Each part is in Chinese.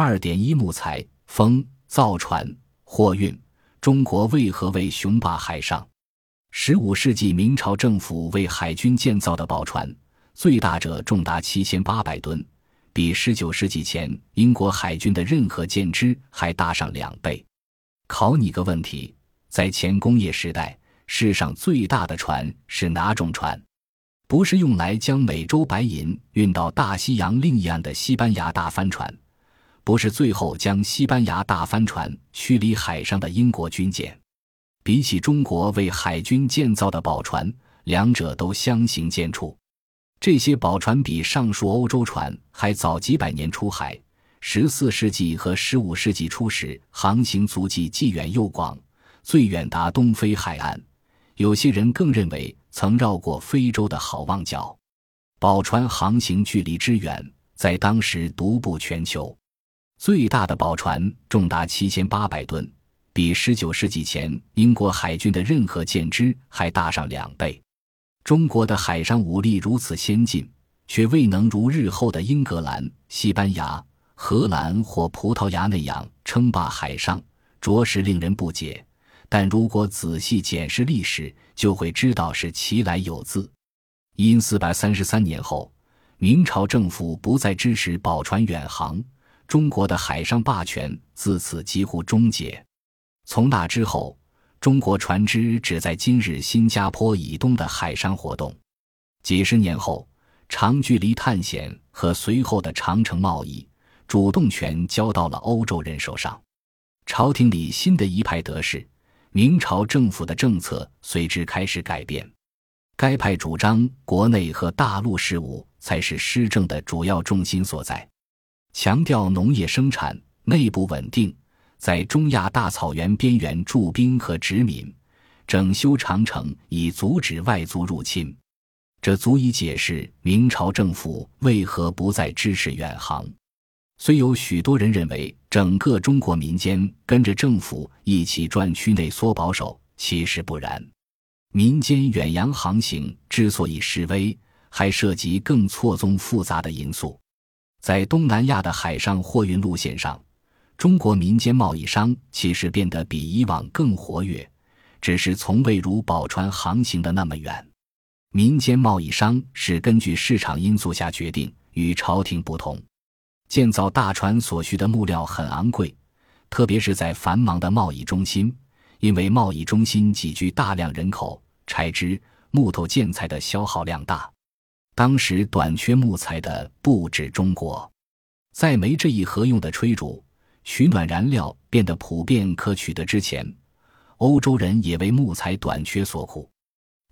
二点一木材、风、造船、货运，中国为何为雄霸海上？十五世纪明朝政府为海军建造的宝船，最大者重达七千八百吨，比十九世纪前英国海军的任何舰只还大上两倍。考你个问题：在前工业时代，世上最大的船是哪种船？不是用来将美洲白银运到大西洋另一岸的西班牙大帆船，不是最后将西班牙大帆船驱离海上的英国军舰。比起中国为海军建造的宝船，两者都相形见绌。这些宝船比上述欧洲船还早几百年出海。十四世纪和十五世纪初时，航行足迹既远又广，最远达东非海岸。有些人更认为曾绕过非洲的好望角。宝船航行距离之远，在当时独步全球。最大的宝船重达七千八百吨。比十九世纪前英国海军的任何舰只还大上两倍。中国的海上武力如此先进，却未能如日后的英格兰、西班牙、荷兰或葡萄牙那样称霸海上，着实令人不解。但如果仔细检视历史，就会知道是其来有自。因四百三十三年后，明朝政府不再支持宝船远航，中国的海上霸权自此几乎终结。从那之后，中国船只只在今日新加坡以东的海上活动。几十年后，长距离探险和随后的长城贸易主动权交到了欧洲人手上。朝廷里新的一派得势，明朝政府的政策随之开始改变。该派主张国内和大陆事务才是施政的主要重心所在，强调农业生产、内部稳定。在中亚大草原边缘驻兵和殖民，整修长城以阻止外族入侵，这足以解释明朝政府为何不再支持远航。虽有许多人认为整个中国民间跟着政府一起转区内缩保守，其实不然。民间远洋航行之所以示威，还涉及更错综复杂的因素。在东南亚的海上货运路线上。中国民间贸易商其实变得比以往更活跃，只是从未如宝船航行的那么远。民间贸易商是根据市场因素下决定，与朝廷不同。建造大船所需的木料很昂贵，特别是在繁忙的贸易中心，因为贸易中心挤居大量人口，柴枝、木头、建材的消耗量大。当时短缺木材的不止中国，在没这一合用的炊烛。取暖燃料变得普遍可取得之前，欧洲人也为木材短缺所苦。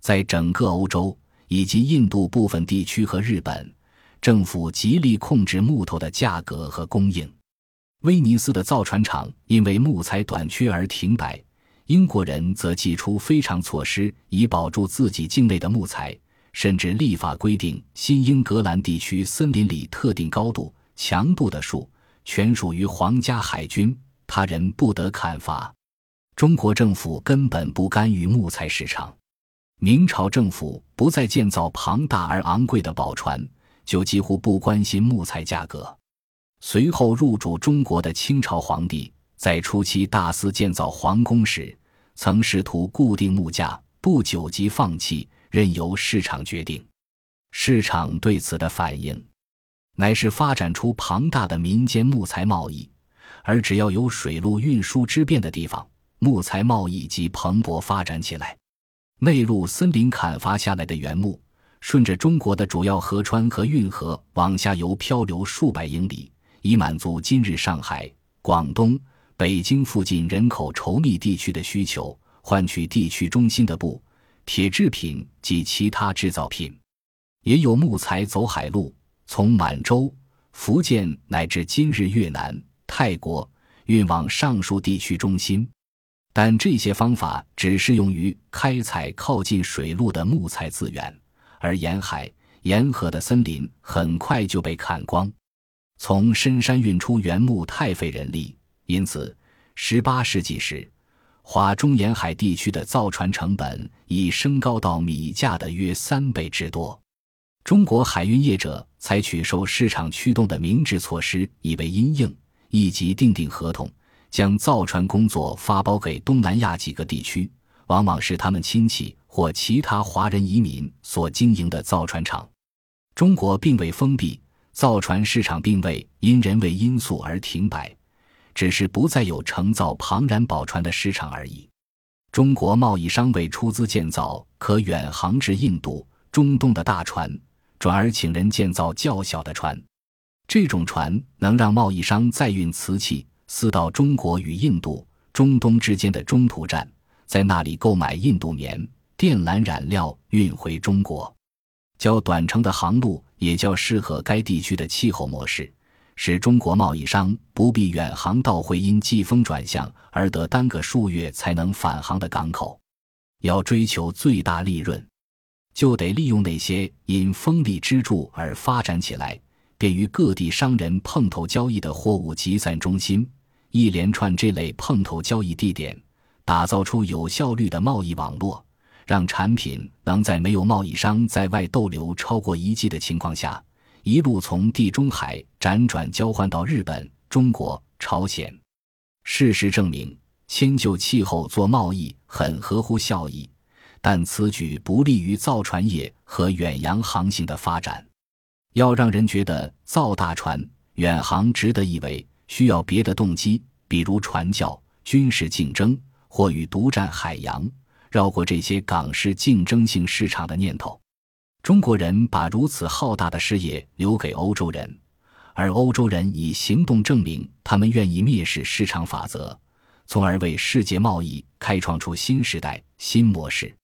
在整个欧洲以及印度部分地区和日本，政府极力控制木头的价格和供应。威尼斯的造船厂因为木材短缺而停摆，英国人则祭出非常措施以保住自己境内的木材，甚至立法规定新英格兰地区森林里特定高度、强度的树。全属于皇家海军，他人不得砍伐。中国政府根本不干预木材市场。明朝政府不再建造庞大而昂贵的宝船，就几乎不关心木材价格。随后入主中国的清朝皇帝，在初期大肆建造皇宫时，曾试图固定木价，不久即放弃，任由市场决定。市场对此的反应。乃是发展出庞大的民间木材贸易，而只要有水陆运输之便的地方，木材贸易即蓬勃发展起来。内陆森林砍伐下来的原木，顺着中国的主要河川和运河往下游漂流数百英里，以满足今日上海、广东、北京附近人口稠密地区的需求，换取地区中心的布、铁制品及其他制造品。也有木材走海路。从满洲、福建乃至今日越南、泰国运往上述地区中心，但这些方法只适用于开采靠近水路的木材资源，而沿海、沿河的森林很快就被砍光。从深山运出原木太费人力，因此18世纪时，华中沿海地区的造船成本已升高到米价的约三倍之多。中国海运业者采取受市场驱动的明智措施，以为因应，一即订定合同，将造船工作发包给东南亚几个地区，往往是他们亲戚或其他华人移民所经营的造船厂。中国并未封闭造船市场，并未因人为因素而停摆，只是不再有承造庞然宝船的市场而已。中国贸易商为出资建造可远航至印度、中东的大船，转而请人建造较小的船。这种船能让贸易商载运瓷器，私到中国与印度、中东之间的中途站，在那里购买印度棉、靛蓝染料，运回中国。较短程的航路也较适合该地区的气候模式，使中国贸易商不必远航到会因季风转向而得耽搁数月才能返航的港口。要追求最大利润，就得利用那些因风力支柱而发展起来。便于各地商人碰头交易的货物集散中心，一连串这类碰头交易地点，打造出有效率的贸易网络，让产品能在没有贸易商在外逗留超过一季的情况下，一路从地中海辗转交换到日本、中国、朝鲜。事实证明，迁就气候做贸易很合乎效益，但此举不利于造船业和远洋航行的发展。要让人觉得造大船远航值得一为，需要别的动机，比如传教、军事竞争或与独占海洋、绕过这些港式竞争性市场的念头。中国人把如此浩大的事业留给欧洲人，而欧洲人以行动证明他们愿意蔑视市场法则，从而为世界贸易开创出新时代、新模式。